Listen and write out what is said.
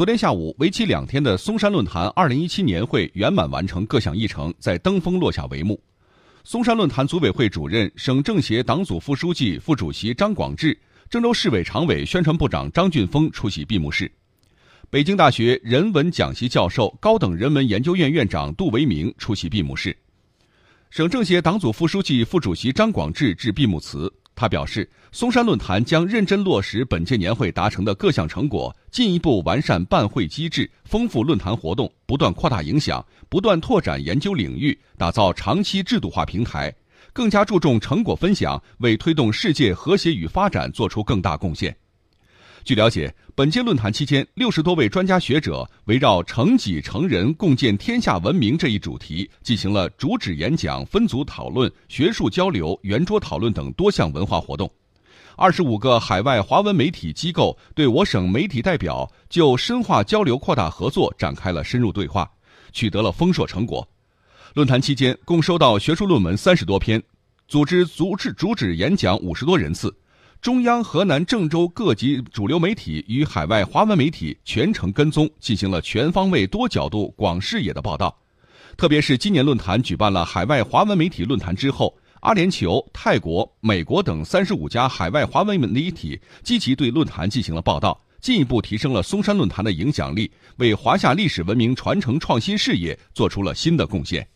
昨天下午，为期两天的嵩山论坛2017年会圆满完成各项议程，在登封落下帷幕。嵩山论坛组委会主任、省政协党组副书记、副主席张广智，郑州市委常委、宣传部长张俊峰出席闭幕式。北京大学人文讲席教授、高等人文研究院院长杜维明出席闭幕式。省政协党组副书记、副主席张广智致闭幕词。他表示，嵩山论坛将认真落实本届年会达成的各项成果，进一步完善办会机制，丰富论坛活动，不断扩大影响，不断拓展研究领域，打造长期制度化平台，更加注重成果分享，为推动世界和谐与发展做出更大贡献。据了解，本届论坛期间，六十多位专家学者围绕“成己成人，共建天下文明”这一主题，进行了主旨演讲、分组讨论、学术交流、圆桌讨论等多项文化活动。二十五个海外华文媒体机构对我省媒体代表就深化交流、扩大合作展开了深入对话，取得了丰硕成果。论坛期间，共收到学术论文三十多篇，组织组织主旨演讲五十多人次。中央、河南郑州各级主流媒体与海外华文媒体全程跟踪，进行了全方位、多角度、广视野的报道。特别是今年论坛举办了海外华文媒体论坛之后，阿联酋、泰国、美国等三十五家海外华文媒体积极对论坛进行了报道，进一步提升了嵩山论坛的影响力，为华夏历史文明传承创新事业做出了新的贡献。